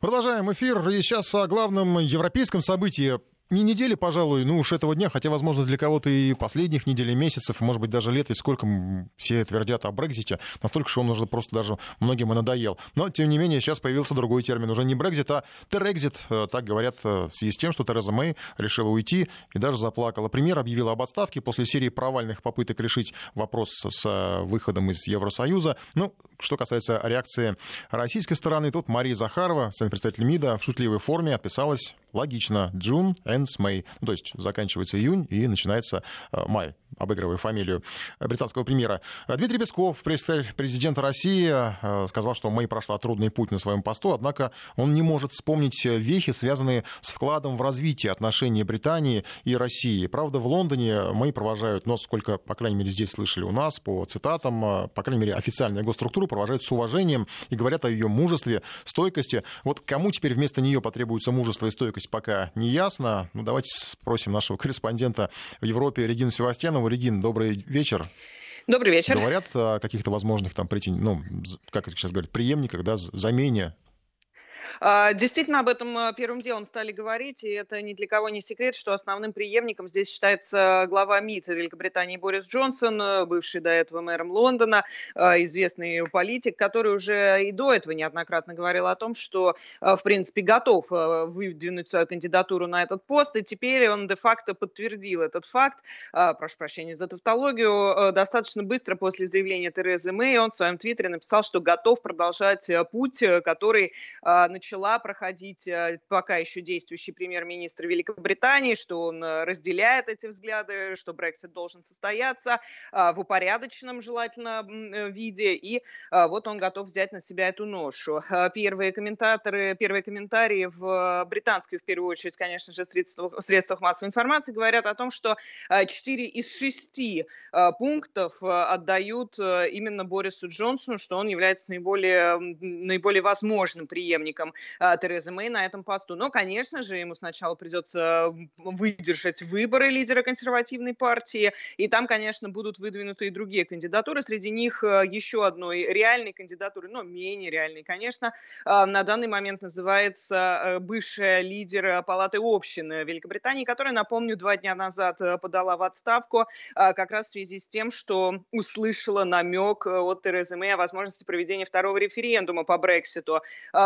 Продолжаем эфир. И сейчас о главном европейском событии не недели, пожалуй, ну уж этого дня, хотя, возможно, для кого-то и последних недель, и месяцев, может быть, даже лет, ведь сколько все твердят о Брекзите, настолько, что он уже просто даже многим и надоел. Но, тем не менее, сейчас появился другой термин, уже не Брекзит, а Терекзит, э, так говорят э, в связи с тем, что Тереза Мэй решила уйти и даже заплакала. Премьер объявила об отставке после серии провальных попыток решить вопрос с э, выходом из Евросоюза. Ну, что касается реакции российской стороны, тут Мария Захарова, представитель МИДа, в шутливой форме отписалась логично. June ends May. Ну, то есть заканчивается июнь и начинается э, май, обыгрывая фамилию британского премьера. Дмитрий Песков, представитель президента России, э, сказал, что Мэй прошла трудный путь на своем посту, однако он не может вспомнить вехи, связанные с вкладом в развитие отношений Британии и России. Правда, в Лондоне Мэй провожают, но сколько, по крайней мере, здесь слышали у нас, по цитатам, э, по крайней мере, официальная госструктура провожают с уважением и говорят о ее мужестве, стойкости. Вот кому теперь вместо нее потребуется мужество и стойкость пока не ясно. Ну, давайте спросим нашего корреспондента в Европе Регину Севастьянову. Регин, добрый вечер. Добрый вечер. Говорят о каких-то возможных там претен... ну, как это сейчас говорят, преемниках, да, замене действительно, об этом а, первым делом стали говорить, и это ни для кого не секрет, что основным преемником здесь считается глава МИД Великобритании Борис Джонсон, э, бывший до этого мэром Лондона, а, известный политик, который уже и до этого неоднократно говорил о том, что, в принципе, готов выдвинуть свою кандидатуру на этот пост, и теперь он де-факто подтвердил этот факт, прошу прощения за тавтологию, достаточно быстро после заявления Терезы Мэй он в своем твиттере написал, что готов продолжать э, путь, э, который начала проходить э, пока еще действующий премьер-министр Великобритании, что он э, разделяет эти взгляды, что Брексит должен состояться а, в упорядоченном желательно э, виде, и вот он готов взять на себя эту ношу. Первые комментаторы, первые комментарии в британских, в первую очередь, конечно же, средствах, средствах массовой информации говорят о том, что 4 из 6 пунктов отдают именно Борису Джонсону, что он является наиболее, наиболее возможным преемником преемником а, Терезы Мэй на этом посту. Но, конечно же, ему сначала придется выдержать выборы лидера консервативной партии, и там, конечно, будут выдвинуты и другие кандидатуры. Среди них э, еще одной реальной кандидатуры, но менее реальной, конечно, а, на данный момент называется э, бывшая лидер Палаты общин Великобритании, которая, напомню, два дня назад э, подала в отставку как раз в связи с тем, что услышала намек от Терезы Мэй о возможности проведения второго референдума по Брекситу.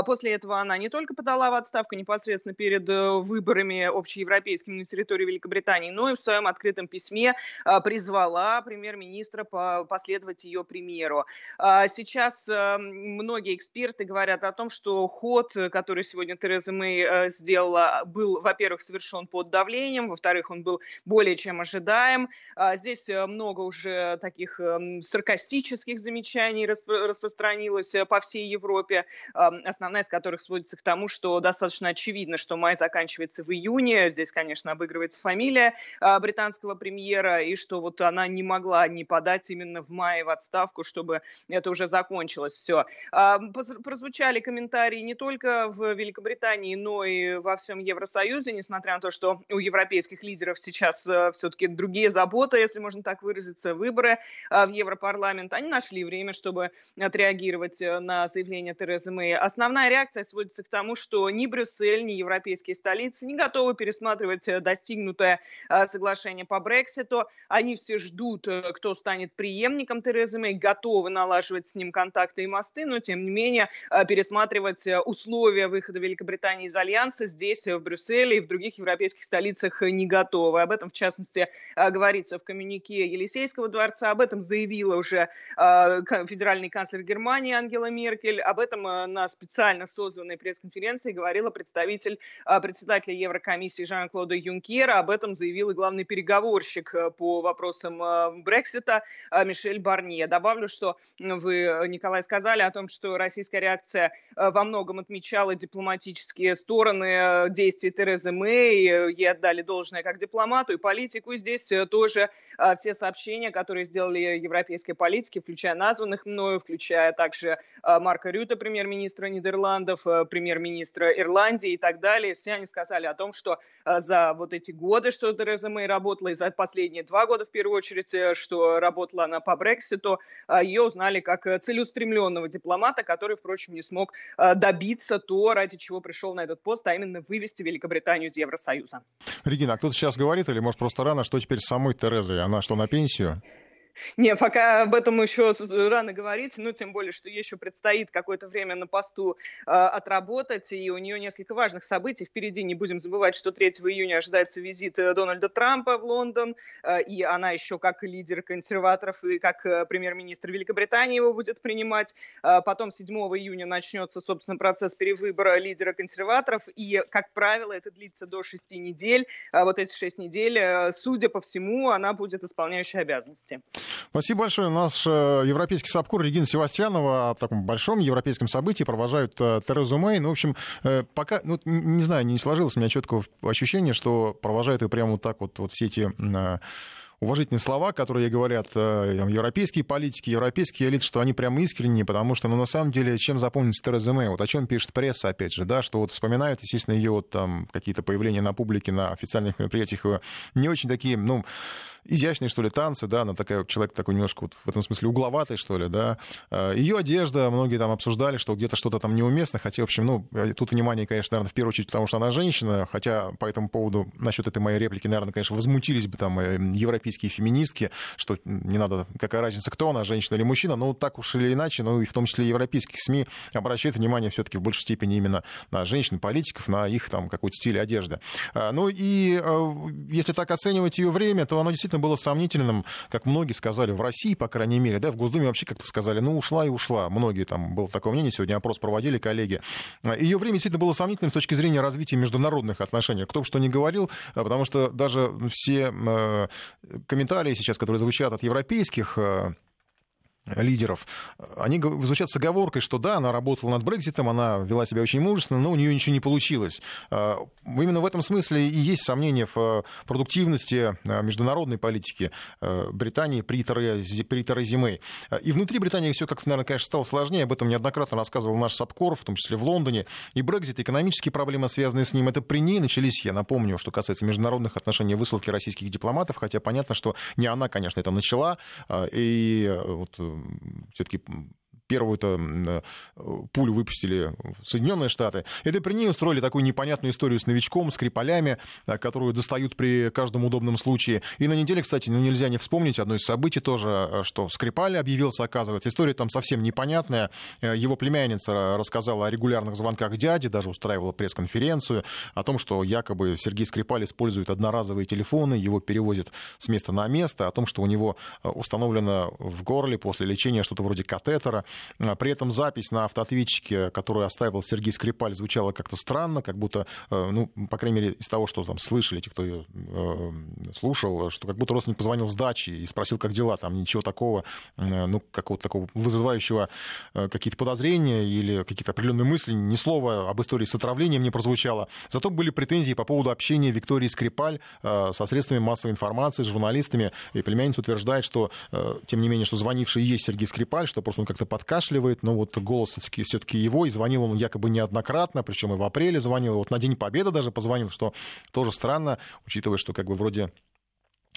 После этого она не только подала в отставку непосредственно перед э, выборами общеевропейскими на территории Великобритании, но и в своем открытом письме а, призвала премьер-министра последовать ее примеру. А, сейчас э, многие эксперты говорят о том, что ход, который сегодня Тереза Мэй э, сделала, был, во-первых, совершен под давлением, во-вторых, он был более чем ожидаем. А, здесь много уже таких саркастических замечаний распространилось по всей Европе, основная из которых которых сводится к тому, что достаточно очевидно, что май заканчивается в июне. Здесь, конечно, обыгрывается фамилия а, британского премьера, и что вот она не могла не подать именно в мае в отставку, чтобы это уже закончилось все. А, прозвучали комментарии не только в Великобритании, но и во всем Евросоюзе, несмотря на то, что у европейских лидеров сейчас э, все-таки другие заботы, если можно так выразиться, выборы а, в Европарламент. Они нашли время, чтобы отреагировать э, на заявление Терезы Мэй. Основная реакция сводится к тому, что ни Брюссель, ни европейские столицы не готовы пересматривать э, достигнутое э, соглашение по Брекситу. Они все ждут, э, кто станет преемником Терезы Мэй, готовы налаживать с ним контакты и мосты, но тем не менее пересматривать условия выхода Великобритании из Альянса здесь, в Брюсселе и в других европейских столицах не готовы. Об этом, в частности, говорится в коммюнике Елисейского дворца, об этом заявила уже федеральный канцлер Германии Ангела Меркель, об этом на специально созданном организованной пресс-конференции говорила представитель а, председателя Еврокомиссии Жан-Клода Юнкера. Об этом заявил и главный переговорщик э, по вопросам а, Брексита а, Мишель Барнье. Добавлю, что вы, Николай, сказали о том, что российская реакция во многом отмечала дипломатические стороны э, действий Терезы Мэй. Ей отдали должное как дипломату и политику. И здесь э, тоже все сообщения, которые сделали европейские политики, включая названных мною, включая также Марка Рюта, премьер-министра Нидерландов, премьер-министра Ирландии и так далее. Все они сказали о том, что за вот эти годы, что Тереза Мэй работала, и за последние два года, в первую очередь, что работала она по Брекситу, ее узнали как целеустремленного дипломата, который, впрочем, не смог добиться то, ради чего пришел на этот пост, а именно вывести Великобританию из Евросоюза. Регина, а кто-то сейчас говорит, или может просто рано, что теперь с самой Терезой? Она что, на пенсию? Не, пока об этом еще рано говорить, ну, тем более, что еще предстоит какое-то время на посту э, отработать, и у нее несколько важных событий впереди. Не будем забывать, что 3 июня ожидается визит э, Дональда Трампа в Лондон, э, и она еще как лидер консерваторов и как э, премьер-министр Великобритании его будет принимать. Э, потом 7 июня начнется, собственно, процесс перевыбора лидера консерваторов, и, как правило, это длится до 6 недель. А вот эти 6 недель, э, судя по всему, она будет исполняющей обязанности. Спасибо большое. Наш э, европейский САПКУР Регина Севастьянова о таком большом европейском событии провожают э, Терезу Мэй. Ну, в общем, э, пока, ну, не знаю, не сложилось у меня четкого ощущения, что провожают ее прямо вот так вот, вот все эти уважительные слова, которые говорят там, европейские политики, европейские элиты, что они прямо искренние, потому что, ну, на самом деле, чем запомнится Тереза Мэй? Вот о чем пишет пресса, опять же, да, что вот вспоминают, естественно, ее вот, там какие-то появления на публике, на официальных мероприятиях, не очень такие, ну, изящные, что ли, танцы, да, она такая, человек такой немножко вот в этом смысле угловатый, что ли, да. Э, ее одежда, многие там обсуждали, что где-то что-то там неуместно, хотя, в общем, ну, э, тут внимание, конечно, наверное, в первую очередь, потому что она женщина, хотя по этому поводу, насчет этой моей реплики, наверное, конечно, возмутились бы там европейские феминистки, что не надо, какая разница, кто она, женщина или мужчина, но так уж или иначе, ну и в том числе европейских СМИ обращают внимание все-таки в большей степени именно на женщин, политиков, на их там какой-то стиль одежды. А, ну и э, если так оценивать ее время, то оно действительно было сомнительным, как многие сказали, в России, по крайней мере, да, в Госдуме вообще как-то сказали, ну ушла и ушла. Многие там, было такое мнение, сегодня опрос проводили коллеги. Ее время действительно было сомнительным с точки зрения развития международных отношений. Кто бы что ни говорил, а, потому что даже все э, комментарии сейчас, которые звучат от европейских э, лидеров, они звучат с оговоркой, что да, она работала над Брекзитом, она вела себя очень мужественно, но у нее ничего не получилось. А, именно в этом смысле и есть сомнения в э, продуктивности э, международной политики э, Британии при Терези Мэй. И внутри Британии все как-то, наверное, конечно, стало сложнее. Об этом неоднократно рассказывал наш Сапкор, в том числе в Лондоне. И Брекзит, экономические проблемы, связанные с ним, это при ней начались, я напомню, что касается международных отношений, высылки российских дипломатов, хотя понятно, что не она, конечно, это начала. И вот все-таки первую-то э, пулю выпустили в Соединенные Штаты. Это при ней устроили такую непонятную историю с новичком, с Крипалями, э, которую достают при каждом удобном случае. И на неделе, кстати, ну, нельзя не вспомнить одно из событий тоже, э, что Скрипаль объявился, оказывается. История там совсем непонятная. Его племянница рассказала о регулярных звонках дяди, даже устраивала пресс-конференцию о том, что якобы Сергей Скрипаль использует одноразовые телефоны, его перевозят с места на место, о том, что у него установлено в горле после лечения что-то вроде катетера. А, при этом запись на автоответчике, которую оставил Сергей Скрипаль, звучала как-то странно, как будто, э, ну, по крайней мере, из того, что там слышали, те, кто ее э, слушал, что как будто родственник позвонил с дачи и спросил, как дела, там ничего такого, э, ну, какого-то такого вызывающего какие-то подозрения или какие-то определенные мысли, ни слова об истории с отравлением не прозвучало. Зато были претензии по поводу общения Виктории Скрипаль со средствами массовой информации, с журналистами, и племянница утверждает, что, тем не менее, что звонивший есть Сергей Скрипаль, что просто он как-то подкат покашливает, но вот голос все-таки его, и звонил он якобы неоднократно, причем и в апреле звонил, вот на День Победы даже позвонил, что тоже странно, учитывая, что как бы вроде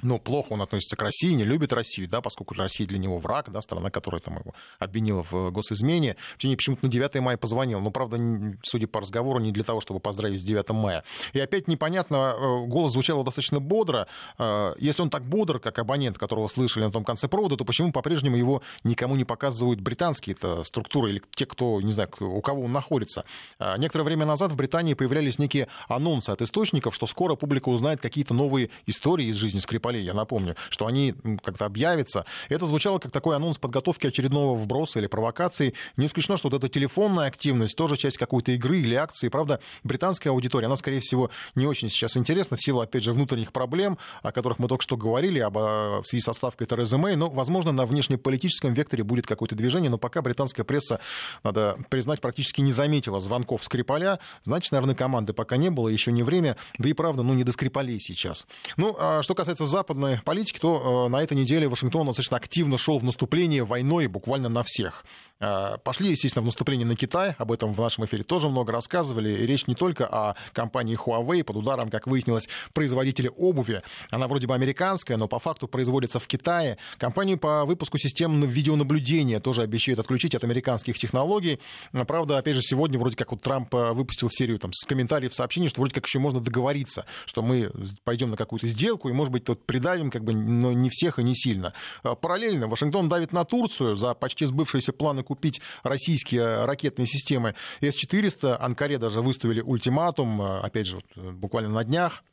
ну, плохо он относится к России, не любит Россию, да, поскольку Россия для него враг, да, страна, которая там его обвинила в госизмене. В течение почему-то на 9 мая позвонил, но, правда, судя по разговору, не для того, чтобы поздравить с 9 мая. И опять непонятно, э, голос звучал достаточно бодро. Э, если он так бодр, как абонент, которого слышали на том конце провода, то почему по-прежнему его никому не показывают британские -то структуры или те, кто, не знаю, у кого он находится? Э, некоторое время назад в Британии появлялись некие анонсы от источников, что скоро публика узнает какие-то новые истории из жизни Скрипаля Я напомню, что они как-то объявятся. Это звучало как такой анонс подготовки очередного вброса или провокации. Не исключено, что вот эта телефонная активность тоже часть какой-то игры или акции. Правда, британская аудитория, она, скорее всего, не очень сейчас интересна в силу, опять же, внутренних проблем, о которых мы только что говорили, об, в связи со ставкой Терезы Мэй. Но, возможно, на внешнеполитическом векторе будет какое-то движение, но пока британская пресса, надо признать, практически не заметила звонков Скрипаля. Значит, наверное, команды пока не было, еще не время. Да и правда, ну, не до Скрипалей сейчас. Ну, а что касается западной политики, то э, на этой неделе Вашингтон достаточно активно шел в наступление войной буквально на всех. Э, пошли, естественно, в наступление на Китай. Об этом в нашем эфире тоже много рассказывали. И речь не только о компании Huawei. Под ударом, как выяснилось, производители обуви. Она вроде бы американская, но по факту производится в Китае. Компанию по выпуску систем видеонаблюдения тоже обещают отключить от американских технологий. Правда, опять же, сегодня вроде как вот Трамп выпустил серию там, с комментариев, сообщений, что вроде как еще можно договориться, что мы пойдем на какую-то сделку и, может быть, тут придавим, как бы, но не всех и не сильно. Параллельно Вашингтон давит на Турцию за почти сбывшиеся планы купить российские ракетные системы С-400. Анкаре даже выставили ультиматум, опять же, буквально на днях, Э,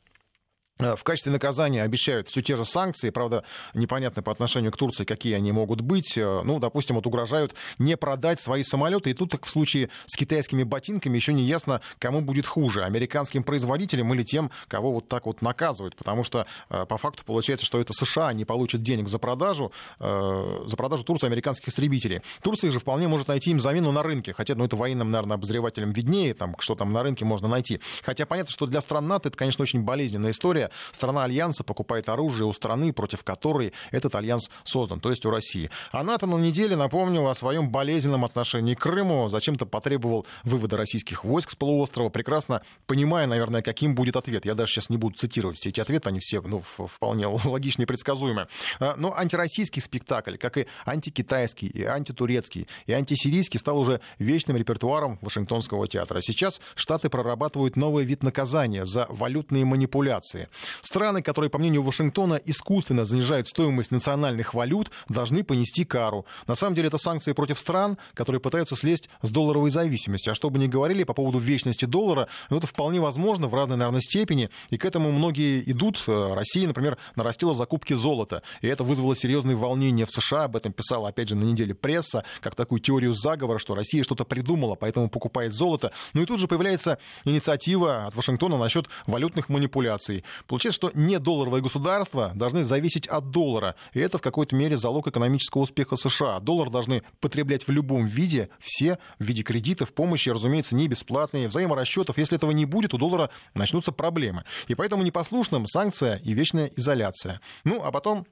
в качестве наказания обещают все те же санкции, правда, непонятно по отношению к Турции, какие они могут быть. Э, ну, допустим, вот угрожают не продать свои самолеты, и тут так в случае с китайскими ботинками еще не ясно, кому будет хуже, американским производителям или тем, кого вот так вот наказывают, потому что э, по факту получается, что это США не получат денег за продажу, за продажу Турции американских истребителей. Турция же вполне может найти им замену на рынке, хотя, ну, это военным, наверное, обозревателям виднее, там, что там на рынке можно найти. Хотя понятно, что для стран НАТО это, конечно, очень болезненная история, страна Альянса покупает оружие у страны, против которой этот альянс создан, то есть у России. А НАТО на неделе напомнил о своем болезненном отношении к Крыму, зачем-то потребовал вывода российских войск с полуострова, прекрасно понимая, наверное, каким будет ответ. Я даже сейчас не буду цитировать все эти ответы, они все ну, вполне логичные и предсказуемые. А, но антироссийский спектакль, как и антикитайский, и антитурецкий, и антисирийский, стал уже вечным репертуаром Вашингтонского театра. Сейчас Штаты прорабатывают новый вид наказания за валютные манипуляции. Страны, которые, по мнению Вашингтона, искусственно занижают стоимость национальных валют, должны понести кару. На самом деле это санкции против стран, которые пытаются слезть с долларовой зависимости. А что бы ни говорили по поводу вечности доллара, ну, это вполне возможно в разной, наверное, степени. И к этому многие идут. Россия, например, нарастила закупки золота. И это вызвало серьезные волнения в США. Об этом писала, опять же, на неделе пресса, как такую теорию заговора, что Россия что-то придумала, поэтому покупает золото. Ну и тут же появляется инициатива от Вашингтона насчет валютных манипуляций. Получается, что не долларовые государства должны зависеть от доллара. И это в какой-то мере залог экономического успеха США. Доллар должны потреблять в любом виде, все в виде кредитов, помощи, разумеется, не бесплатные, взаиморасчетов. Если этого не будет, у доллара начнутся проблемы. И поэтому непослушным санкция и вечная изоляция. Ну, а потом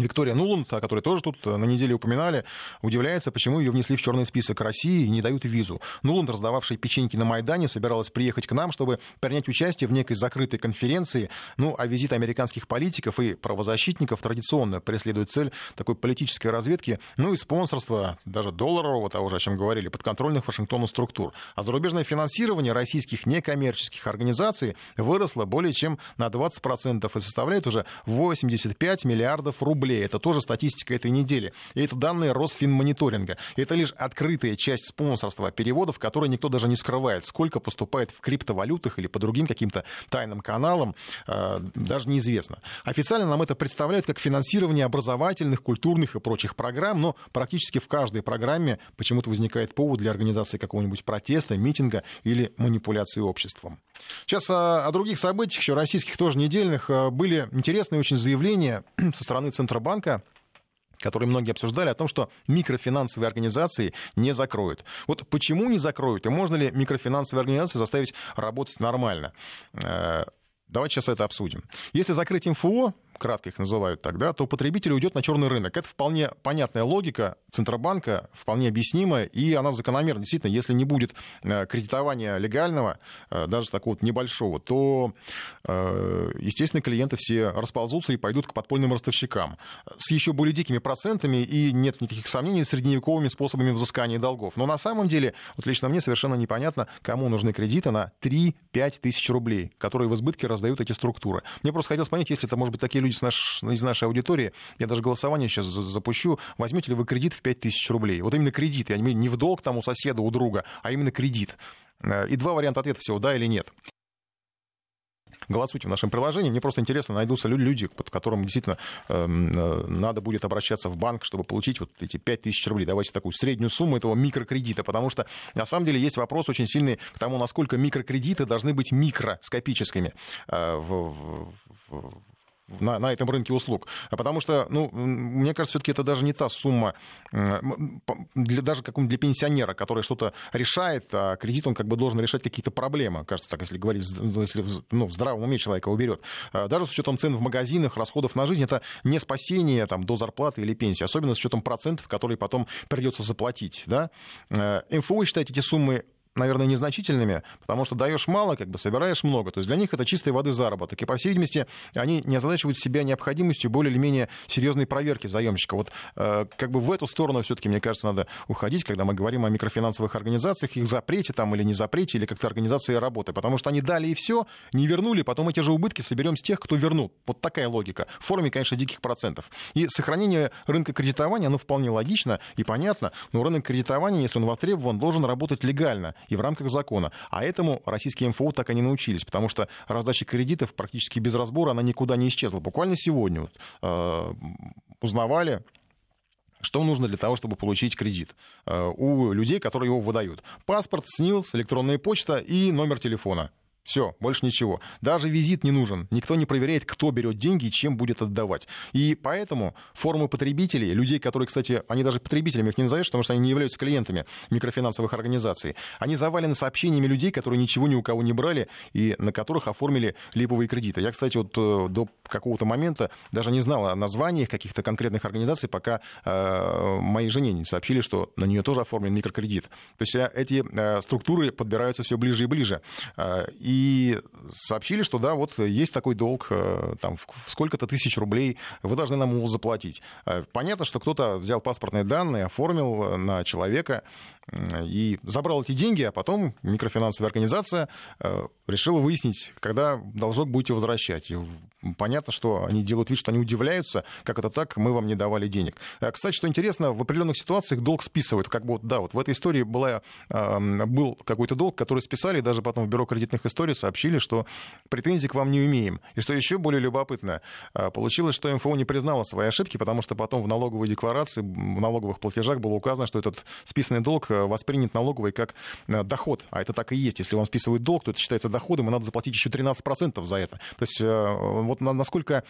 Виктория Нуланд, о которой тоже тут э, на неделе упоминали, удивляется, почему ее внесли в черный список России и не дают визу. Нуланд, раздававшая печеньки на Майдане, собиралась приехать к нам, чтобы принять участие в некой закрытой конференции. Ну, а визит американских политиков и правозащитников традиционно преследует цель такой политической разведки, ну и спонсорства, даже долларового, того же, о чем говорили, подконтрольных Вашингтону структур. А зарубежное финансирование российских некоммерческих организаций выросло более чем на 20% и составляет уже 85 миллиардов рублей рублей. Это тоже статистика этой недели. И это данные Росфинмониторинга. Это лишь открытая часть спонсорства переводов, которые никто даже не скрывает. Сколько поступает в криптовалютах или по другим каким-то тайным каналам, э, даже неизвестно. Официально нам это представляют как финансирование образовательных, культурных и прочих программ, но практически в каждой программе почему-то возникает повод для организации какого-нибудь протеста, митинга или манипуляции обществом. Сейчас о, о других событиях, еще российских тоже недельных, э, были интересные очень заявления со стороны Центра Центробанка которые многие обсуждали, о том, что микрофинансовые организации не закроют. Вот почему не закроют, и можно ли микрофинансовые организации заставить работать нормально? Э, давайте сейчас это обсудим. Если закрыть МФО, кратко их называют тогда, то потребитель уйдет на черный рынок. Это вполне понятная логика Центробанка, вполне объяснимая, и она закономерна. Действительно, если не будет э, кредитования легального, э, даже такого вот небольшого, то, э, естественно, клиенты все расползутся и пойдут к подпольным ростовщикам с еще более дикими процентами, и нет никаких сомнений, средневековыми способами взыскания долгов. Но на самом деле, вот лично мне совершенно непонятно, кому нужны кредиты на 3-5 тысяч рублей, которые в избытке раздают эти структуры. Мне просто хотелось понять, если это, может быть, такие люди с наш, из нашей аудитории, я даже голосование сейчас запущу, возьмете ли вы кредит в 5000 рублей? Вот именно кредит, я не в долг там у соседа, у друга, а именно кредит. Э, и два варианта ответа всего, да или нет голосуйте в нашем приложении. Мне просто интересно, найдутся люди, под которым действительно эм, э, надо будет обращаться в банк, чтобы получить вот эти 5000 рублей. Давайте такую среднюю сумму этого микрокредита, потому что на самом деле есть вопрос очень сильный к тому, насколько микрокредиты должны быть микроскопическими. Э, в, в, в, на, на этом рынке услуг. Потому что, ну, мне кажется, все-таки это даже не та сумма, для, даже как для пенсионера, который что-то решает, а кредит он как бы должен решать какие-то проблемы, кажется так, если говорить, если ну, в здравом уме человека уберет. Даже с учетом цен в магазинах, расходов на жизнь, это не спасение там, до зарплаты или пенсии, особенно с учетом процентов, которые потом придется заплатить. Да? МФО э, считает эти суммы наверное, незначительными, потому что даешь мало, как бы собираешь много. То есть для них это чистой воды заработок. И, по всей видимости, они не озадачивают себя необходимостью более или менее серьезной проверки заемщика. Вот э, как бы в эту сторону все-таки, мне кажется, надо уходить, когда мы говорим о микрофинансовых организациях, их запрете там или не запрете, или как-то организации работы. Потому что они дали и все, не вернули, потом эти же убытки соберем с тех, кто вернул. Вот такая логика. В форме, конечно, диких процентов. И сохранение рынка кредитования, оно вполне логично и понятно, но рынок кредитования, если он востребован, должен работать легально и в рамках закона. А этому российские МФО так и не научились, потому что раздача кредитов практически без разбора, она никуда не исчезла. Буквально сегодня вот, э, узнавали, что нужно для того, чтобы получить кредит э, у людей, которые его выдают. Паспорт, СНИЛС, электронная почта и номер телефона. Все, больше ничего. Даже визит не нужен. Никто не проверяет, кто берет деньги и чем будет отдавать. И поэтому формы потребителей, людей, которые, кстати, они даже потребителями их не назовешь, потому что они не являются клиентами микрофинансовых организаций, они завалены сообщениями людей, которые ничего ни у кого не брали и на которых оформили липовые кредиты. Я, кстати, вот э, до какого-то момента даже не знал о названиях каких-то конкретных организаций, пока э, моей жене не сообщили, что на нее тоже оформлен микрокредит. То есть э, эти э, структуры подбираются все ближе и ближе. Э, и и сообщили, что да, вот есть такой долг, э, там, в сколько-то тысяч рублей, вы должны нам его заплатить. Э, понятно, что кто-то взял паспортные данные, оформил э, на человека и забрал эти деньги, а потом микрофинансовая организация решила выяснить, когда должок будете возвращать. Понятно, что они делают вид, что они удивляются, как это так, мы вам не давали денег. Кстати, что интересно, в определенных ситуациях долг списывают. Как бы, да, вот в этой истории была, был какой-то долг, который списали, даже потом в бюро кредитных историй сообщили, что претензий к вам не имеем. И что еще более любопытно, а, получилось, что МФО не признала свои ошибки, потому что потом в налоговой декларации, в налоговых платежах было указано, что этот списанный долг а, воспринят налоговой как а, доход. А это так и есть. Если вам списывают долг, то это считается доходом, и надо заплатить еще 13% за это. То есть вот насколько,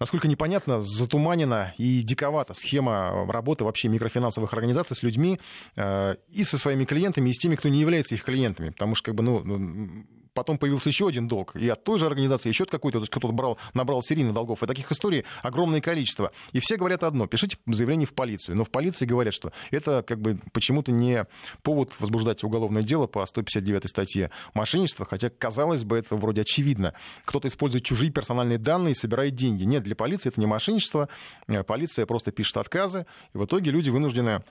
насколько непонятно, затуманена и диковата схема работы вообще микрофинансовых организаций с людьми и со своими клиентами, и с теми, кто не является их клиентами. Потому что как бы, ну, ну потом появился еще один долг, и от той же организации еще какой-то, то есть кто-то брал, набрал серийно долгов. И таких историй огромное количество. И все говорят одно, пишите заявление в полицию. Но в полиции говорят, что это как бы почему-то не повод возбуждать уголовное дело по 159 статье мошенничества, хотя, казалось бы, это вроде очевидно. Кто-то использует чужие персональные данные и собирает деньги. Нет, для полиции это не мошенничество. Э, полиция просто пишет отказы, и в итоге люди вынуждены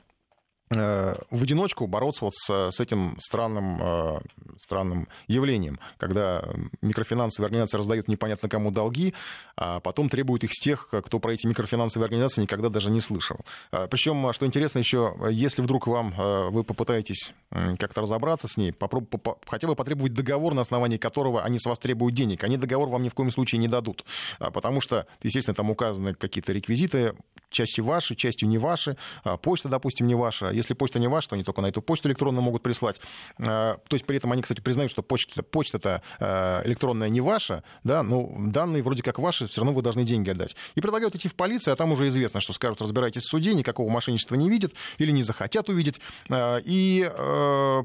в одиночку бороться вот с, с этим странным, э, странным явлением, когда микрофинансовые организации раздают непонятно кому долги, а потом требуют их с тех, кто про эти микрофинансовые организации никогда даже не слышал. Э, Причем, что интересно еще, если вдруг вам вы попытаетесь как-то разобраться с ней, попроб, хотя бы потребовать договор, на основании которого они с вас требуют денег, они договор вам ни в коем случае не дадут, потому что, естественно, там указаны какие-то реквизиты, частью ваши, частью не ваши, почта, допустим, не ваша, если почта не ваша, то они только на эту почту электронную могут прислать. Э, то есть при этом они, кстати, признают, что почта, почта-то э, электронная не ваша, да, но данные вроде как ваши, все равно вы должны деньги отдать. И предлагают идти в полицию, а там уже известно, что скажут, разбирайтесь в суде, никакого мошенничества не видят или не захотят увидеть. Э, и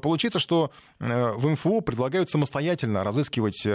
получится, что в МФО предлагают самостоятельно разыскивать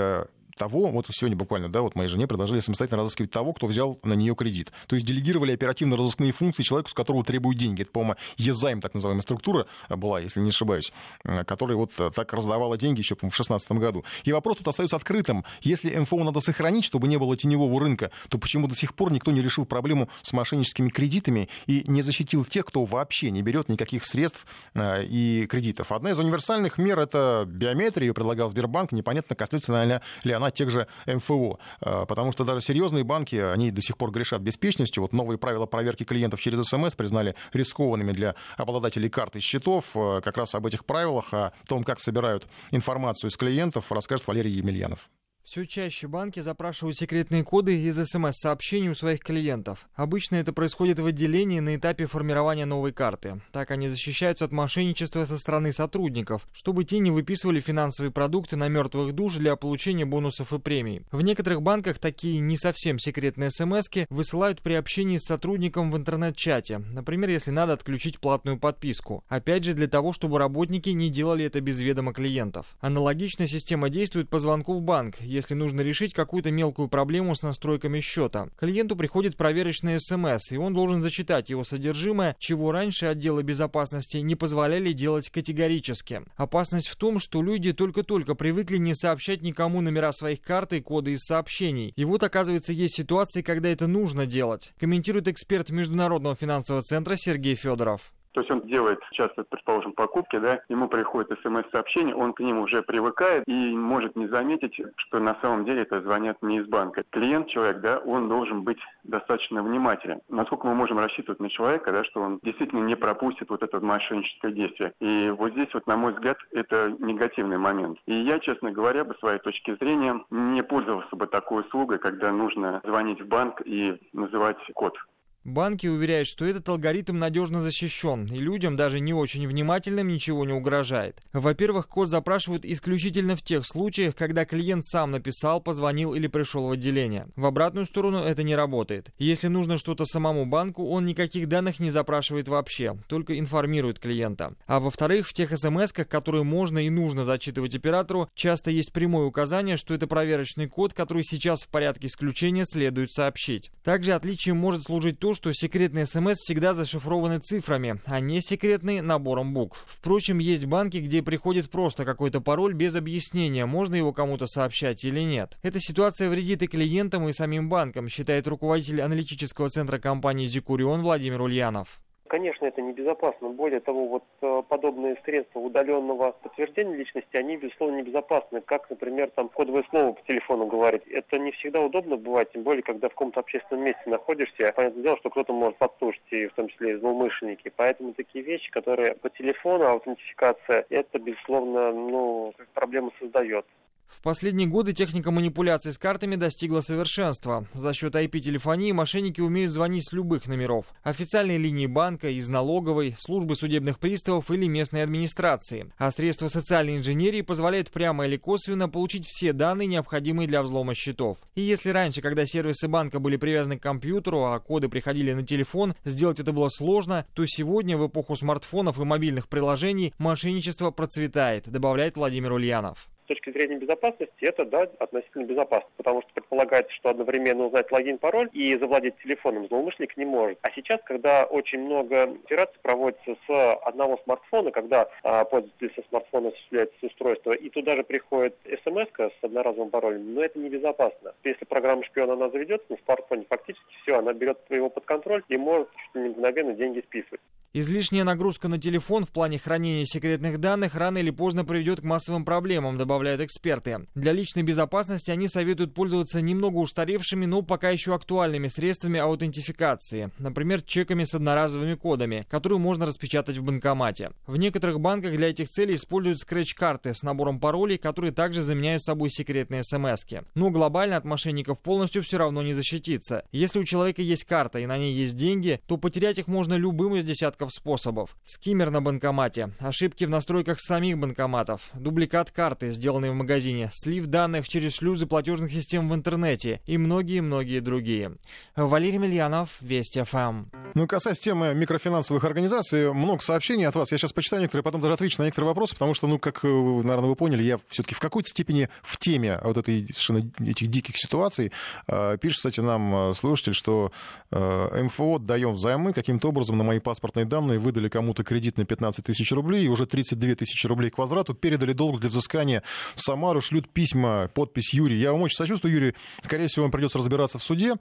того, вот сегодня буквально, да, вот моей жене предложили самостоятельно разыскивать того, кто взял на нее кредит. То есть делегировали оперативно-розыскные функции человеку, с которого требуют деньги. Это, по-моему, ЕЗАИМ, так называемая структура была, если не ошибаюсь, э, которая вот э, так раздавала деньги еще, по-моему, в 2016 году. И вопрос тут остается открытым. Если МФО надо сохранить, чтобы не было теневого рынка, то почему до сих пор никто не решил проблему с мошенническими кредитами и не защитил тех, кто вообще не берет никаких средств э, и кредитов? Одна из универсальных мер — это биометрия, ее предлагал Сбербанк. Непонятно, коснется ли она она тех же МФО. А, потому что даже серьезные банки, они до сих пор грешат беспечностью. Вот новые правила проверки клиентов через СМС признали рискованными для обладателей карт и счетов. А, как раз об этих правилах, о том, как собирают информацию из клиентов, расскажет Валерий Емельянов. Все чаще банки запрашивают секретные коды из СМС-сообщений у своих клиентов. Обычно это происходит в отделении на этапе формирования новой карты. Так они защищаются от мошенничества со стороны сотрудников, чтобы те не выписывали финансовые продукты на мертвых душ для получения бонусов и премий. В некоторых банках такие не совсем секретные смс высылают при общении с сотрудником в интернет-чате. Например, если надо отключить платную подписку. Опять же, для того, чтобы работники не делали это без ведома клиентов. Аналогичная система действует по звонку в банк если нужно решить какую-то мелкую проблему с настройками счета. Клиенту приходит проверочный смс, и он должен зачитать его содержимое, чего раньше отделы безопасности не позволяли делать категорически. Опасность в том, что люди только-только привыкли не сообщать никому номера своих карт и коды из сообщений. И вот, оказывается, есть ситуации, когда это нужно делать, комментирует эксперт Международного финансового центра Сергей Федоров. То есть он делает часто, предположим, покупки, да, ему приходит смс-сообщение, он к ним уже привыкает и может не заметить, что на самом деле это звонят не из банка. Клиент, человек, да, он должен быть достаточно внимателен. Насколько мы можем рассчитывать на человека, да, что он действительно не пропустит вот это мошенническое действие. И вот здесь вот, на мой взгляд, это негативный момент. И я, честно говоря, по своей точке зрения, не пользовался бы такой услугой, когда нужно звонить в банк и называть код. Банки уверяют, что этот алгоритм надежно защищен, и людям, даже не очень внимательным, ничего не угрожает. Во-первых, код запрашивают исключительно в тех случаях, когда клиент сам написал, позвонил или пришел в отделение. В обратную сторону это не работает. Если нужно что-то самому банку, он никаких данных не запрашивает вообще, только информирует клиента. А во-вторых, в тех смс которые можно и нужно зачитывать оператору, часто есть прямое указание, что это проверочный код, который сейчас в порядке исключения следует сообщить. Также отличием может служить то, что секретные смс всегда зашифрованы цифрами, а не секретные набором букв. Впрочем, есть банки, где приходит просто какой-то пароль без объяснения, можно его кому-то сообщать или нет. Эта ситуация вредит и клиентам, и самим банкам, считает руководитель аналитического центра компании «Зикурион» Владимир Ульянов. Конечно, это небезопасно. Более того, вот э, подобные средства удаленного подтверждения личности, они, безусловно, небезопасны. Как, например, там кодовое слово по телефону говорить. Это не всегда удобно бывает, тем более, когда в каком-то общественном месте находишься. Понятное дело, что кто-то может подслушать, и в том числе и злоумышленники. Поэтому такие вещи, которые по телефону, аутентификация, это, безусловно, ну, проблему создает. В последние годы техника манипуляций с картами достигла совершенства. За счет IP-телефонии мошенники умеют звонить с любых номеров. Официальные линии банка, из налоговой, службы судебных приставов или местной администрации. А средства социальной инженерии позволяют прямо или косвенно получить все данные, необходимые для взлома счетов. И если раньше, когда сервисы банка были привязаны к компьютеру, а коды приходили на телефон, сделать это было сложно, то сегодня, в эпоху смартфонов и мобильных приложений, мошенничество процветает, добавляет Владимир Ульянов точки зрения безопасности это, да, относительно безопасно, потому что предполагается, что одновременно узнать логин, пароль и завладеть телефоном злоумышленник не может. А сейчас, когда очень много операций проводится с одного смартфона, когда а, пользователь со смартфона осуществляет устройство, и туда же приходит смс с одноразовым паролем, но это небезопасно. Если программа шпиона, она заведется на смартфоне, фактически все, она берет его под контроль и может чуть не мгновенно деньги списывать. Излишняя нагрузка на телефон в плане хранения секретных данных рано или поздно приведет к массовым проблемам, добавляют эксперты. Для личной безопасности они советуют пользоваться немного устаревшими, но пока еще актуальными средствами аутентификации, например, чеками с одноразовыми кодами, которые можно распечатать в банкомате. В некоторых банках для этих целей используют скретч-карты с набором паролей, которые также заменяют собой секретные смс -ки. Но глобально от мошенников полностью все равно не защититься. Если у человека есть карта и на ней есть деньги, то потерять их можно любым из десятков десятков способов. Скиммер на банкомате, ошибки в настройках самих банкоматов, дубликат карты, сделанной в магазине, слив данных через шлюзы платежных систем в интернете и многие-многие другие. Валерий Мильянов, Вести ФМ. Ну, касаясь темы микрофинансовых организаций, много сообщений от вас. Я сейчас почитаю некоторые, потом даже отвечу на некоторые вопросы, потому что, ну, как, э, наверное, вы поняли, я все-таки в какой-то степени в теме вот этой совершенно этих диких ситуаций. А, пишет, кстати, нам э, слушатель, что э, МФО даем взаймы каким-то образом на мои паспортные данные, выдали кому-то кредит на 15 тысяч рублей, и уже 32 тысячи рублей к возврату, передали долг для взыскания в Самару, шлют письма, подпись Юрий. Я вам очень сочувствую, Юрий. Скорее всего, вам придется разбираться в суде.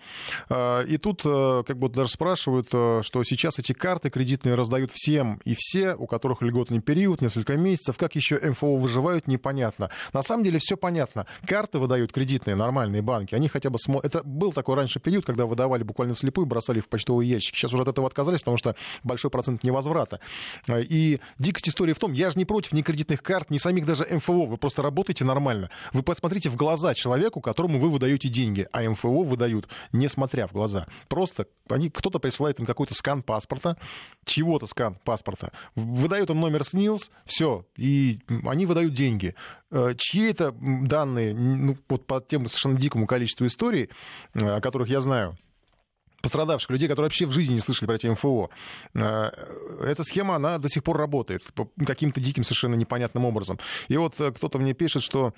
А, и тут как бы даже спрашивают, что сейчас эти карты кредитные раздают всем, и все, у которых льготный период, несколько месяцев, как еще МФО выживают, непонятно. На самом деле все понятно. Карты выдают кредитные, нормальные банки, они хотя бы... Смо... Это был такой раньше период, когда выдавали буквально вслепую, бросали в почтовые ящики. Сейчас уже от этого отказались, потому что большой процент 100% невозврата. И дикость истории в том, я же не против ни кредитных карт, ни самих даже МФО, вы просто работаете нормально. Вы посмотрите в глаза человеку, которому вы выдаете деньги, а МФО выдают, не смотря в глаза. Просто они, кто-то присылает им какой-то скан паспорта, чего-то скан паспорта, выдает им номер СНИЛС, все, и они выдают деньги. Э, чьи это данные, ну, вот по тем совершенно дикому количеству историй, э, о которых я знаю, пострадавших, людей, которые вообще в жизни не слышали про эти МФО. Э, эта схема, она до сих пор работает каким-то диким, совершенно непонятным образом. И вот э, кто-то мне пишет, что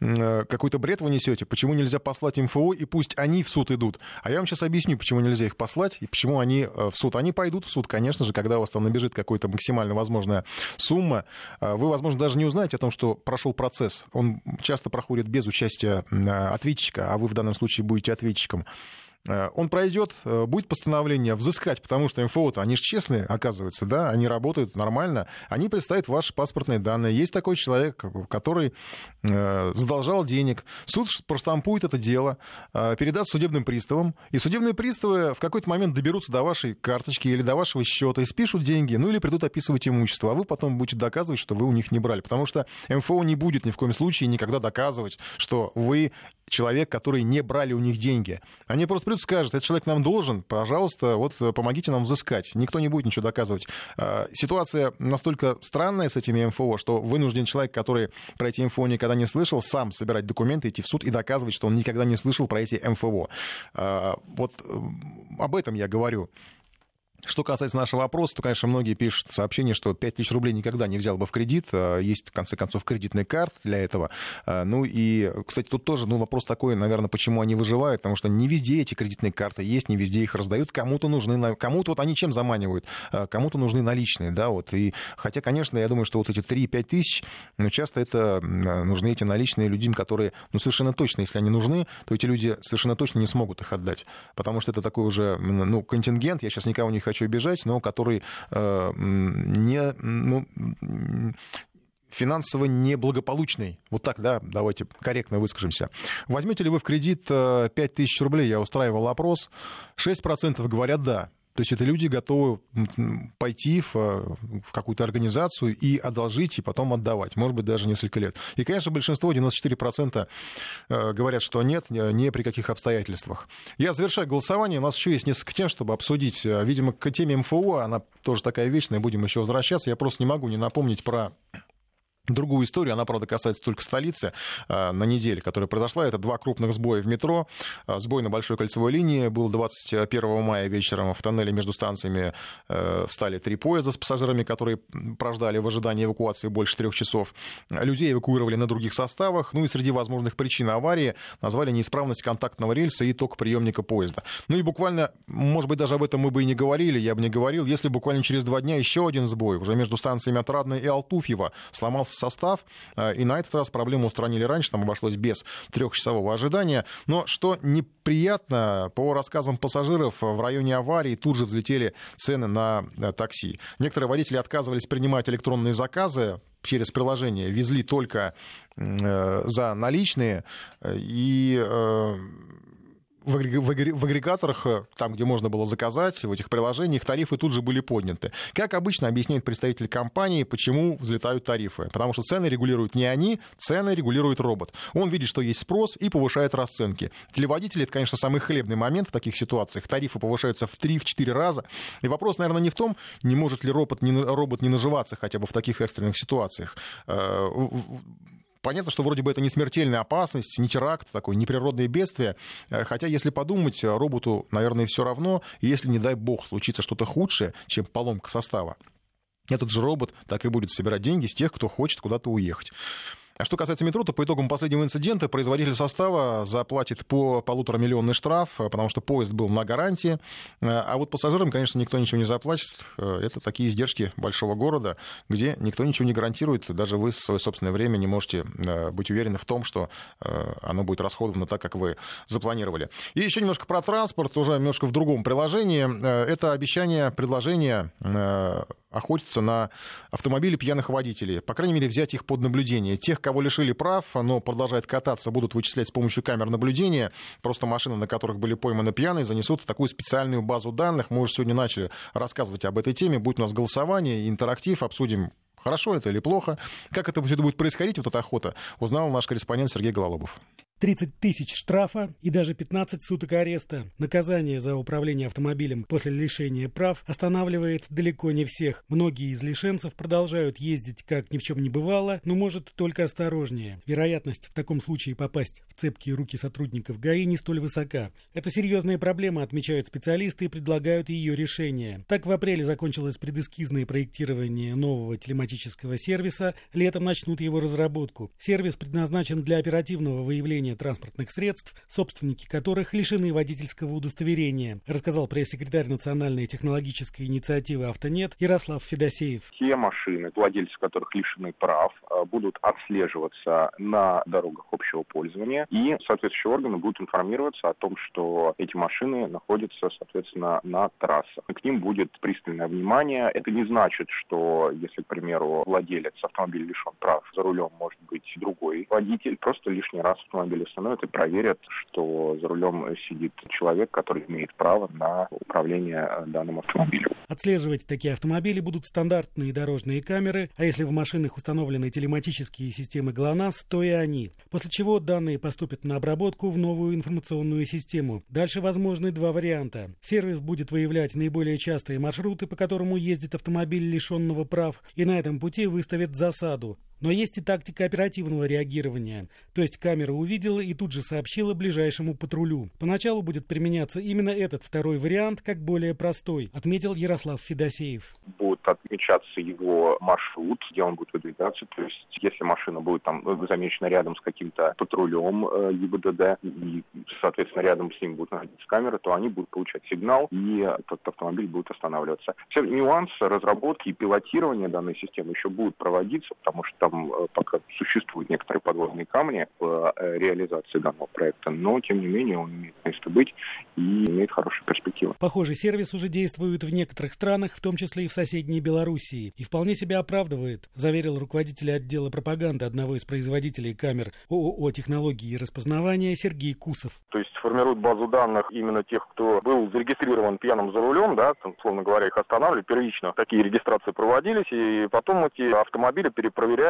э, какой-то бред вы несете, почему нельзя послать МФО, и пусть они в суд идут. А я вам сейчас объясню, почему нельзя их послать, и почему они в суд. Они пойдут в суд, конечно же, когда у вас там набежит какая-то максимально возможная сумма. Вы, возможно, даже не узнаете о том, что прошел процесс. Он часто проходит без участия ответчика, а вы в данном случае будете ответчиком. Э, он пройдет, э, будет постановление взыскать, потому что МФО-то, они же честные, оказывается, да, они работают нормально, они представят ваши паспортные данные. Есть такой человек, который э, задолжал денег, суд проштампует это дело, передаст судебным приставам, и судебные приставы в какой-то момент доберутся до вашей карточки или до вашего счета и спишут деньги, ну или придут описывать имущество, а вы потом будете доказывать, что вы у них не брали, потому что МФО не будет ни в коем случае никогда доказывать, что вы человек, который не брали у них деньги. Они просто придут и скажут, этот человек нам должен, пожалуйста, вот э, помогите нам взыскать. Никто не будет ничего доказывать. А, ситуация настолько странная с этими МФО, что вынужден человек, который про эти МФО никогда не слышал, сам собирать документы, идти в суд и доказывать, что он никогда не слышал про эти МФО. А, вот об этом я говорю. Что касается нашего вопроса, то, конечно, многие пишут сообщение, что 5 тысяч рублей никогда не взял бы в кредит. А, есть, в конце концов, кредитный карт для этого. А, ну и, кстати, тут тоже ну, вопрос такой, наверное, почему они выживают, потому что не везде эти кредитные карты есть, не везде их раздают. Кому-то нужны, кому-то вот они чем заманивают? А, кому-то нужны наличные, да, вот. И, хотя, конечно, я думаю, что вот эти 3-5 тысяч, ну, часто это нужны эти наличные людям, которые, ну, совершенно точно, если они нужны, то эти люди совершенно точно не смогут их отдать, потому что это такой уже, ну, контингент, я сейчас никого не хочу обижать, но который э, не, ну, финансово неблагополучный. Вот так, да, давайте корректно выскажемся. Возьмете ли вы в кредит 5 э, рублей? Я устраивал опрос. 6% говорят «да». То есть это люди готовы пойти в, в какую-то организацию и одолжить, и потом отдавать, может быть, даже несколько лет. И, конечно, большинство, 94% э, говорят, что нет, ни при каких обстоятельствах. Я завершаю голосование. У нас еще есть несколько тем, чтобы обсудить. Видимо, к теме МФО, она тоже такая вечная, будем еще возвращаться. Я просто не могу не напомнить про Другую историю, она, правда, касается только столицы, э, на неделе, которая произошла. Это два крупных сбоя в метро. Э, сбой на Большой кольцевой линии был 21 мая вечером. В тоннеле между станциями э, встали три поезда с пассажирами, которые прождали в ожидании эвакуации больше трех часов. Людей эвакуировали на других составах. Ну и среди возможных причин аварии назвали неисправность контактного рельса и ток приемника поезда. Ну и буквально, может быть, даже об этом мы бы и не говорили, я бы не говорил, если буквально через два дня еще один сбой уже между станциями Отрадная и Алтуфьева сломался состав, э, и на этот раз проблему устранили раньше, там обошлось без трехчасового ожидания. Но что неприятно, по рассказам пассажиров, в районе аварии тут же взлетели цены на э, такси. Некоторые водители отказывались принимать электронные заказы, через приложение везли только э, за наличные и в агрегаторах, э, там, где можно было заказать, в этих приложениях, тарифы тут же были подняты. Как обычно объясняют представители компании, почему взлетают тарифы. Потому что цены регулируют не они, цены регулирует робот. Он видит, что есть спрос и повышает расценки. Для водителей это, конечно, самый хлебный момент в таких ситуациях. Тарифы повышаются в 3-4 раза. И вопрос, наверное, не в том, не может ли робот не, робот не наживаться хотя бы в таких экстренных ситуациях э, понятно, что вроде бы это не смертельная опасность, не теракт такой, не природное бедствие. Э, хотя, если подумать, роботу, наверное, все равно, если, не дай бог, случится что-то худшее, чем поломка состава. Этот же робот так и будет собирать деньги с тех, кто хочет куда-то уехать. А что касается метро, то по итогам последнего инцидента производитель состава заплатит по полутора миллионный штраф, потому что поезд был на гарантии. А вот пассажирам, конечно, никто ничего не заплатит. Это такие издержки большого города, где никто ничего не гарантирует. Даже вы свое собственное время не можете э, быть уверены в том, что э, оно будет расходовано так, как вы запланировали. И еще немножко про транспорт, уже немножко в другом приложении. Э, это обещание, предложение охотиться на автомобили пьяных водителей. По крайней мере, взять их под наблюдение. Тех, кого лишили прав, но продолжает кататься, будут вычислять с помощью камер наблюдения. Просто машины, на которых были пойманы пьяные, занесут в такую специальную базу данных. Мы уже сегодня начали рассказывать об этой теме. Будет у нас голосование, интерактив, обсудим Хорошо это или плохо? Как это все будет происходить, вот эта охота, узнал наш корреспондент Сергей Гололобов. 30 тысяч штрафа и даже 15 суток ареста. Наказание за управление автомобилем после лишения прав останавливает далеко не всех. Многие из лишенцев продолжают ездить как ни в чем не бывало, но может только осторожнее. Вероятность в таком случае попасть в цепкие руки сотрудников ГАИ не столь высока. Это серьезная проблема, отмечают специалисты и предлагают ее решение. Так в апреле закончилось предэскизное проектирование нового телематического сервиса. Летом начнут его разработку. Сервис предназначен для оперативного выявления движения транспортных средств, собственники которых лишены водительского удостоверения, рассказал пресс-секретарь Национальной технологической инициативы «Автонет» Ярослав Федосеев. Все машины, владельцы которых лишены прав, э, будут отслеживаться на дорогах общего пользования, и соответствующие органы будут информироваться о том, что эти машины находятся, соответственно, на трассах. И к ним будет пристальное внимание. Это не значит, что если, к примеру, владелец автомобиля лишен прав, за рулем может быть другой водитель, просто лишний раз автомобиль автомобиль остановят и проверят, что за рулем сидит человек, который имеет право на управление э, данным автомобилем. Отслеживать такие автомобили будут стандартные дорожные камеры, а если в машинах установлены телематические системы ГЛОНАСС, то и они. После чего данные поступят на обработку в новую информационную систему. Дальше возможны два варианта. Сервис будет выявлять наиболее частые маршруты, по которому ездит автомобиль лишенного прав, и на этом пути выставит засаду. Но есть и тактика оперативного реагирования. То есть камера увидела и тут же сообщила ближайшему патрулю. Поначалу будет применяться именно этот второй вариант, как более простой, отметил Ярослав Федосеев. Будет отмечаться его маршрут, где он будет выдвигаться. То есть если машина будет там э, замечена рядом с каким-то патрулем э, ГИБДД, и, соответственно, рядом с ним будет находиться камера, то они будут получать сигнал, и этот автомобиль будет останавливаться. Все нюансы разработки и пилотирования данной системы еще будут проводиться, потому что там э, пока существуют некоторые подводные камни в э, реализации данного проекта, но тем не менее он имеет место быть и имеет хорошие перспективы. Похожий сервис уже действует в некоторых странах, в том числе и в соседней Белоруссии, и вполне себя оправдывает, заверил руководитель отдела пропаганды одного из производителей камер ООО «Технологии и распознавания» Сергей Кусов. То есть формируют базу данных именно тех, кто был зарегистрирован пьяным за рулем, да, там, условно говоря, их останавливали первично. Такие регистрации проводились, и потом эти автомобили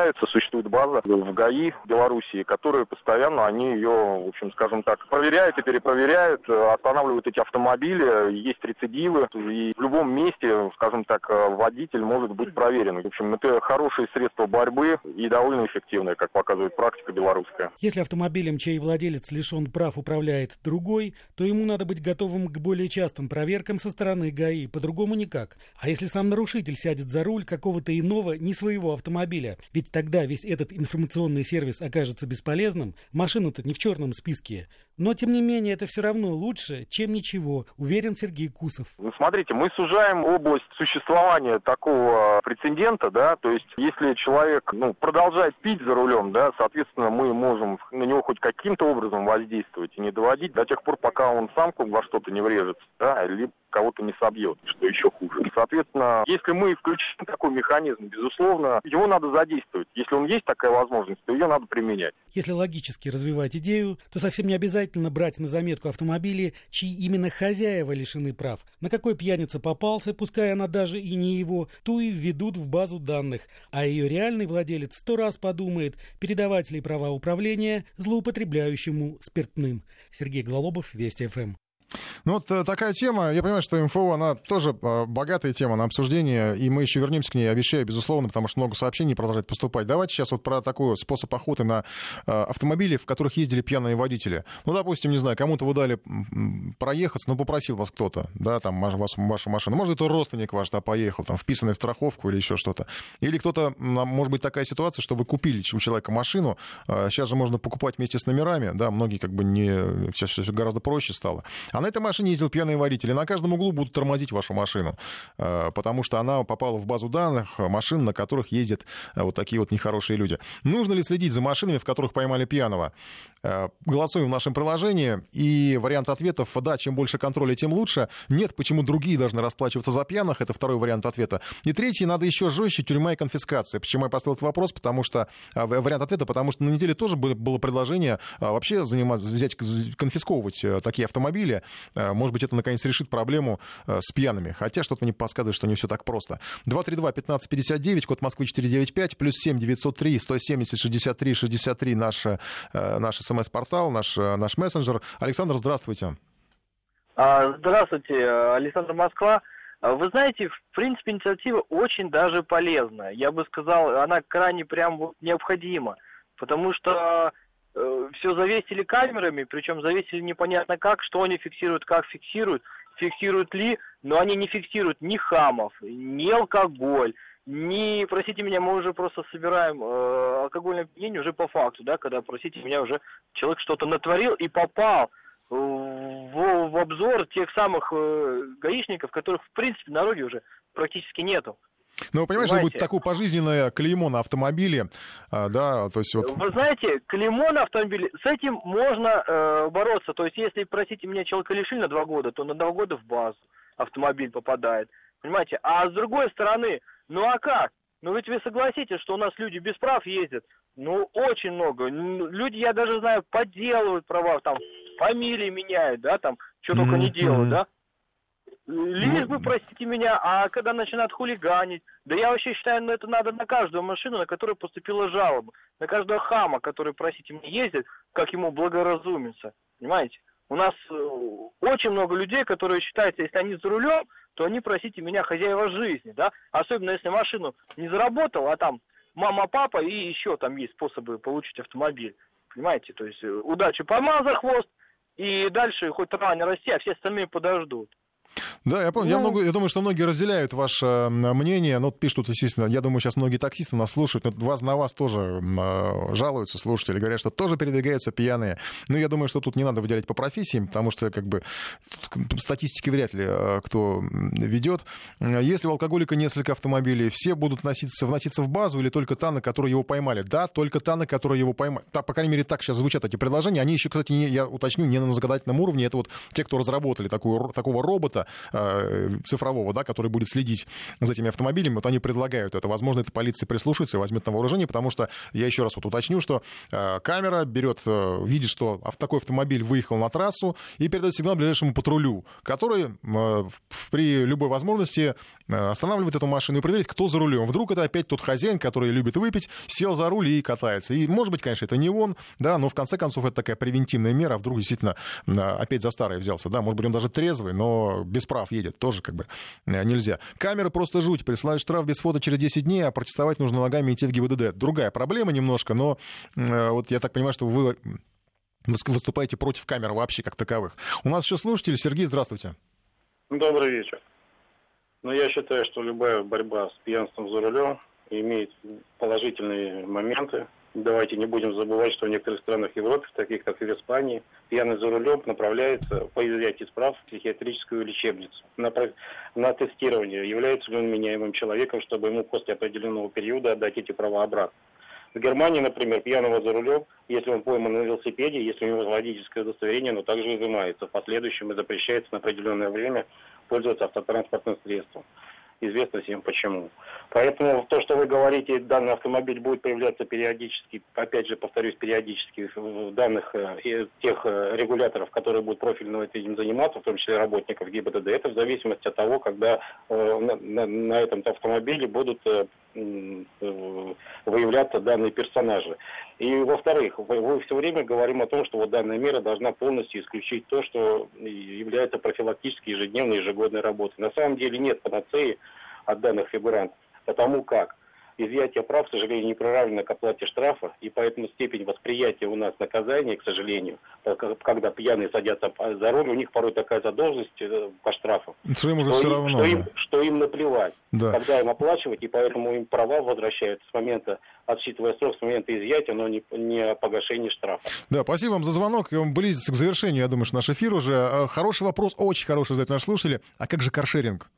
перепроверяются. Существует база в ГАИ Белоруссии, которые постоянно, они ее, в общем, скажем так, проверяют и перепроверяют, останавливают эти автомобили, есть рецидивы, и в любом месте, скажем так, водитель может быть проверен. В общем, это хорошее средство борьбы и довольно эффективное, как показывает практика белорусская. Если автомобилем, чей владелец лишен прав, управляет другой, то ему надо быть готовым к более частым проверкам со стороны ГАИ, по-другому никак. А если сам нарушитель сядет за руль какого-то иного, не своего автомобиля, ведь тогда весь этот информационный сервис окажется бесполезным, машина-то не в черном списке. Но, тем не менее, это все равно лучше, чем ничего, уверен Сергей Кусов. Ну, смотрите, мы сужаем область существования такого прецедента, да, то есть если человек, ну, продолжает пить за рулем, да, соответственно, мы можем на него хоть каким-то образом воздействовать и не доводить до тех пор, пока он сам во что-то не врежется, да, либо кого-то не собьет, что еще хуже. Соответственно, если мы включим такой механизм, безусловно, его надо задействовать. Если он есть такая возможность, то ее надо применять. Если логически развивать идею, то совсем не обязательно брать на заметку автомобили, чьи именно хозяева лишены прав. На какой пьяница попался, пускай она даже и не его, ту и введут в базу данных, а ее реальный владелец сто раз подумает, передавать ли права управления злоупотребляющему спиртным. Сергей Глолобов, Вести ФМ. Ну вот э, такая тема. Я понимаю, что МФО, она тоже э, богатая тема на обсуждение, и мы еще вернемся к ней, обещаю, безусловно, потому что много сообщений продолжает поступать. Давайте сейчас вот про такой способ охоты на э, автомобили, в которых ездили пьяные водители. Ну, допустим, не знаю, кому-то вы дали проехаться, но попросил вас кто-то, да, там, вашу, вашу машину. Может, это родственник ваш, да, поехал, там, вписанный в страховку или еще что-то. Или кто-то, может быть, такая ситуация, что вы купили у человека машину, сейчас же можно покупать вместе с номерами, да, многие как бы не... Сейчас все гораздо проще стало. А на этой машине ездил пьяный водитель. И на каждом углу будут тормозить вашу машину, э, потому что она попала в базу данных машин, на которых ездят э, вот такие вот нехорошие люди. Нужно ли следить за машинами, в которых поймали пьяного? Голосуем в нашем приложении. И вариант ответов, да, чем больше контроля, тем лучше. Нет, почему другие должны расплачиваться за пьяных, это второй вариант ответа. И третий, надо еще жестче, тюрьма и конфискация. Почему я поставил этот вопрос? Потому что, вариант ответа, потому что на неделе тоже было предложение вообще заниматься, взять, конфисковывать такие автомобили. Может быть, это наконец решит проблему с пьяными. Хотя что-то мне подсказывает, что не все так просто. 232-1559, код Москвы 495, плюс 7 903 170 63 63 наш, э, наш смс-портал, наш, э, наш мессенджер. Александр, здравствуйте. А, здравствуйте, Александр Москва. Вы знаете, в принципе, инициатива очень даже полезная. Я бы сказал, она крайне прям необходима. Потому что э, все завесили камерами, причем завесили непонятно как, что они фиксируют, как фиксируют, фиксируют ли, но они не фиксируют ни хамов, ни алкоголь, не, простите меня, мы уже просто собираем э, алкогольное опьянение уже по факту, да, когда, простите меня, уже человек что-то натворил и попал в, в обзор тех самых э, гаишников, которых, в принципе, на дороге уже практически нету. Ну, вы понимаете, это будет такое пожизненное клеймо на автомобиле, а, да, то есть вот... Вы знаете, клеймо на автомобиле, с этим можно э, бороться, то есть если, простите меня, человека лишили на два года, то на два года в базу автомобиль попадает, понимаете, а с другой стороны, ну а как? Ну ведь вы согласитесь, что у нас люди без прав ездят. Ну, очень много. Люди, я даже знаю, подделывают права, там, фамилии меняют, да, там, что только не делают, да. Лишь бы, простите меня, а когда начинают хулиганить, да я вообще считаю, ну это надо на каждую машину, на которую поступила жалоба, на каждого хама, который, простите меня, ездит, как ему благоразумится, понимаете? У нас э, очень много людей, которые считают, если они за рулем, то они, простите меня, хозяева жизни, да, особенно если машину не заработал, а там мама, папа и еще там есть способы получить автомобиль, понимаете, то есть э, удачи поймал за хвост, и дальше хоть не расти, а все остальные подождут. Да, я помню. Я, много, я думаю, что многие разделяют ваше мнение. Ну, пишут, естественно, я думаю, сейчас многие таксисты нас слушают. Но вас на вас тоже э, жалуются слушатели, говорят, что тоже передвигаются пьяные. Ну, я думаю, что тут не надо выделять по профессиям, потому что, как бы, статистики вряд ли э, кто ведет. Если у алкоголика несколько автомобилей, все будут носиться, вноситься в базу или только та, на которой его поймали? Да, только та, на которой его поймали. Так, по крайней мере, так сейчас звучат эти предложения. Они еще, кстати, не, я уточню, не на законодательном уровне. Это вот те, кто разработали такую, такого робота, цифрового, да, который будет следить за этими автомобилями, вот они предлагают это. Возможно, это полиция прислушается и возьмет на вооружение, потому что я еще раз вот уточню, что э, камера берет, э, видит, что такой автомобиль выехал на трассу и передает сигнал ближайшему патрулю, который при любой возможности останавливает эту машину и проверит, кто за рулем. Вдруг это опять тот хозяин, который любит выпить, сел за руль и катается. И, может быть, конечно, это не он, да, но в конце концов это такая превентивная мера, а вдруг действительно опять за старое взялся, да, может быть, он даже трезвый, но без прав штраф едет, тоже как бы э, нельзя. Камеры просто жуть, присылают штраф без фото через 10 дней, а протестовать нужно ногами идти в ГИБДД. Другая проблема немножко, но э, вот я так понимаю, что вы выступаете против камер вообще как таковых. У нас еще слушатель. Сергей, здравствуйте. Добрый вечер. Ну, я считаю, что любая борьба с пьянством за рулем имеет положительные моменты, Давайте не будем забывать, что в некоторых странах Европы, таких как в Испании, пьяный за рулем направляется по изъятии справ в психиатрическую лечебницу на, на тестирование, является ли он меняемым человеком, чтобы ему после определенного периода отдать эти права обратно. В Германии, например, пьяного за рулем, если он пойман на велосипеде, если у него водительское удостоверение, оно также изымается. В последующем и запрещается на определенное время пользоваться автотранспортным средством известно всем почему. Поэтому то, что вы говорите, данный автомобиль будет появляться периодически, опять же, повторюсь, периодически в данных э, тех э, регуляторов, которые будут профильно этим заниматься, в том числе работников ГИБДД, это в зависимости от того, когда э, на, на, на этом автомобиле будут выявляться данные персонажи. И, во-вторых, вы все время говорим о том, что вот данная мера должна полностью исключить то, что является профилактической ежедневной, ежегодной работой. На самом деле нет панацеи от данных фигурантов, потому как изъятие прав, к сожалению, не приравнено к оплате штрафа, и поэтому степень восприятия у нас наказания, к сожалению, когда пьяные садятся за руль, у них порой такая задолженность э, по штрафу, что им, уже что, все им, равно, что, им, что им наплевать, да. когда им оплачивать, и поэтому им права возвращают с момента, отсчитывая срок с момента изъятия, но не, не погашение штрафа. Да, спасибо вам за звонок, и он близится к завершению, я думаю, что наш эфир уже. Э, хороший вопрос, очень хороший задает наш слушатель. А как же каршеринг?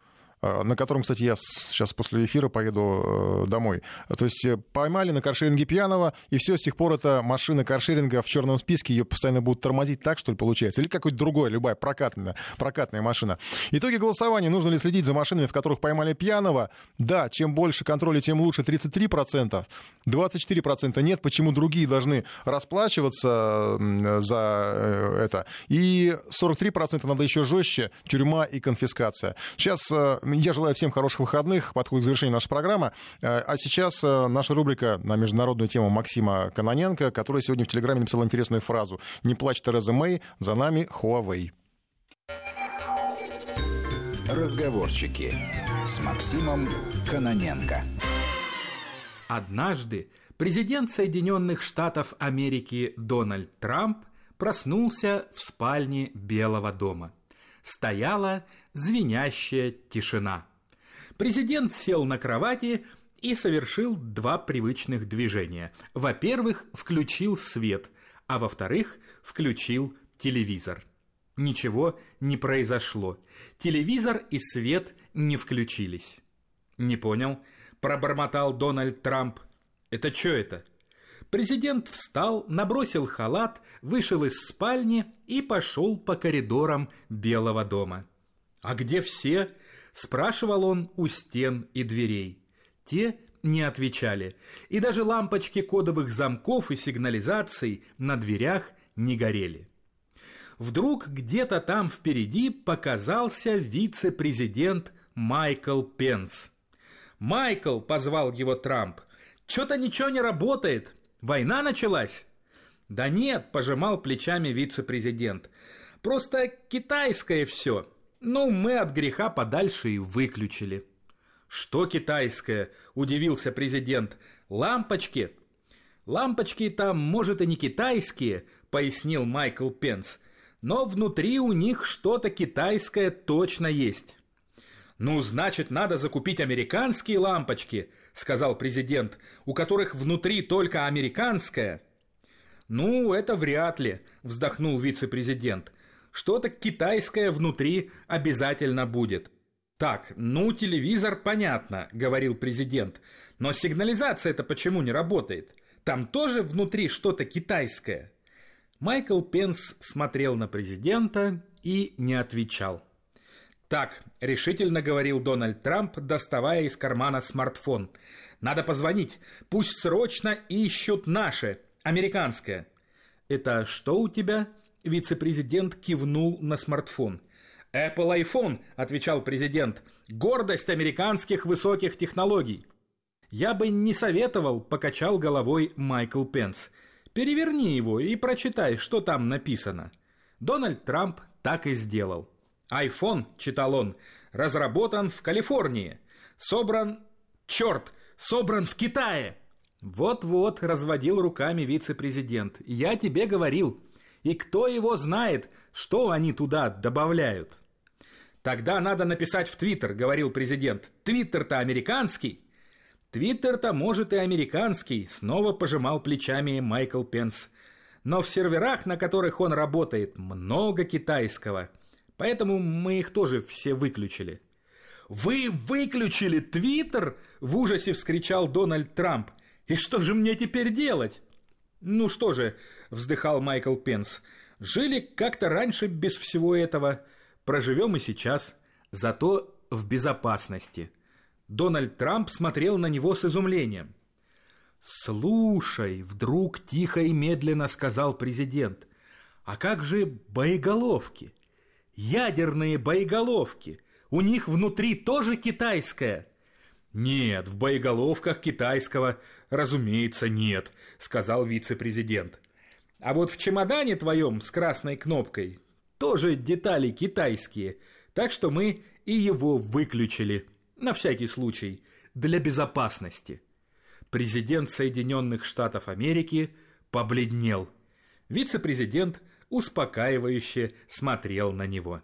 На котором, кстати, я сейчас после эфира поеду домой. То есть поймали на каршеринге пьяного, и все, с тех пор эта машина каршеринга в черном списке, ее постоянно будут тормозить так, что ли, получается? Или какой-то другой, любая прокатная, прокатная машина. Итоги голосования. Нужно ли следить за машинами, в которых поймали пьяного? Да, чем больше контроля, тем лучше. 33%. 24% нет. Почему другие должны расплачиваться за э, это? И 43% надо еще жестче. Тюрьма и конфискация. Сейчас э, я желаю всем хороших выходных. Подходит к завершению наша программа. Э, а сейчас наша рубрика на международную тему Максима Каноненко, который сегодня в Телеграме написал интересную фразу. «Не плачь, Тереза Мэй, за нами Huawei». Разговорчики с Максимом Каноненко. Однажды президент Соединенных Штатов Америки Дональд Трамп проснулся в спальне Белого дома. Стояла звенящая тишина. Президент сел на кровати и совершил два привычных движения. Во-первых, включил свет, а во-вторых, включил телевизор. Ничего не произошло. Телевизор и свет не включились. «Не понял», – пробормотал Дональд Трамп. «Это что это?» Президент встал, набросил халат, вышел из спальни и пошел по коридорам Белого дома. «А где все?» – спрашивал он у стен и дверей. Те не отвечали, и даже лампочки кодовых замков и сигнализаций на дверях не горели вдруг где-то там впереди показался вице-президент Майкл Пенс. «Майкл!» – позвал его Трамп. «Чё-то ничего не работает. Война началась?» «Да нет», – пожимал плечами вице-президент. «Просто китайское все. Ну, мы от греха подальше и выключили». «Что китайское?» – удивился президент. «Лампочки». «Лампочки там, может, и не китайские», – пояснил Майкл Пенс но внутри у них что-то китайское точно есть. «Ну, значит, надо закупить американские лампочки», — сказал президент, «у которых внутри только американское». «Ну, это вряд ли», — вздохнул вице-президент. «Что-то китайское внутри обязательно будет». «Так, ну, телевизор понятно», — говорил президент. «Но сигнализация-то почему не работает? Там тоже внутри что-то китайское?» Майкл Пенс смотрел на президента и не отвечал. «Так», — решительно говорил Дональд Трамп, доставая из кармана смартфон. «Надо позвонить. Пусть срочно ищут наше, американское». «Это что у тебя?» Вице-президент кивнул на смартфон. «Apple iPhone», — отвечал президент. «Гордость американских высоких технологий». «Я бы не советовал», — покачал головой Майкл Пенс. Переверни его и прочитай, что там написано. Дональд Трамп так и сделал. iPhone, читал он, разработан в Калифорнии. Собран... Черт! Собран в Китае! Вот-вот, разводил руками вице-президент. Я тебе говорил. И кто его знает, что они туда добавляют? Тогда надо написать в Твиттер, говорил президент. Твиттер-то американский. Твиттер-то, может, и американский, снова пожимал плечами Майкл Пенс. Но в серверах, на которых он работает, много китайского. Поэтому мы их тоже все выключили. «Вы выключили Твиттер?» – в ужасе вскричал Дональд Трамп. «И что же мне теперь делать?» «Ну что же», – вздыхал Майкл Пенс, – «жили как-то раньше без всего этого, проживем и сейчас, зато в безопасности». Дональд Трамп смотрел на него с изумлением. «Слушай», — вдруг тихо и медленно сказал президент, «а как же боеголовки? Ядерные боеголовки. У них внутри тоже китайское». «Нет, в боеголовках китайского, разумеется, нет», — сказал вице-президент. «А вот в чемодане твоем с красной кнопкой тоже детали китайские, так что мы и его выключили» на всякий случай, для безопасности. Президент Соединенных Штатов Америки побледнел. Вице-президент успокаивающе смотрел на него.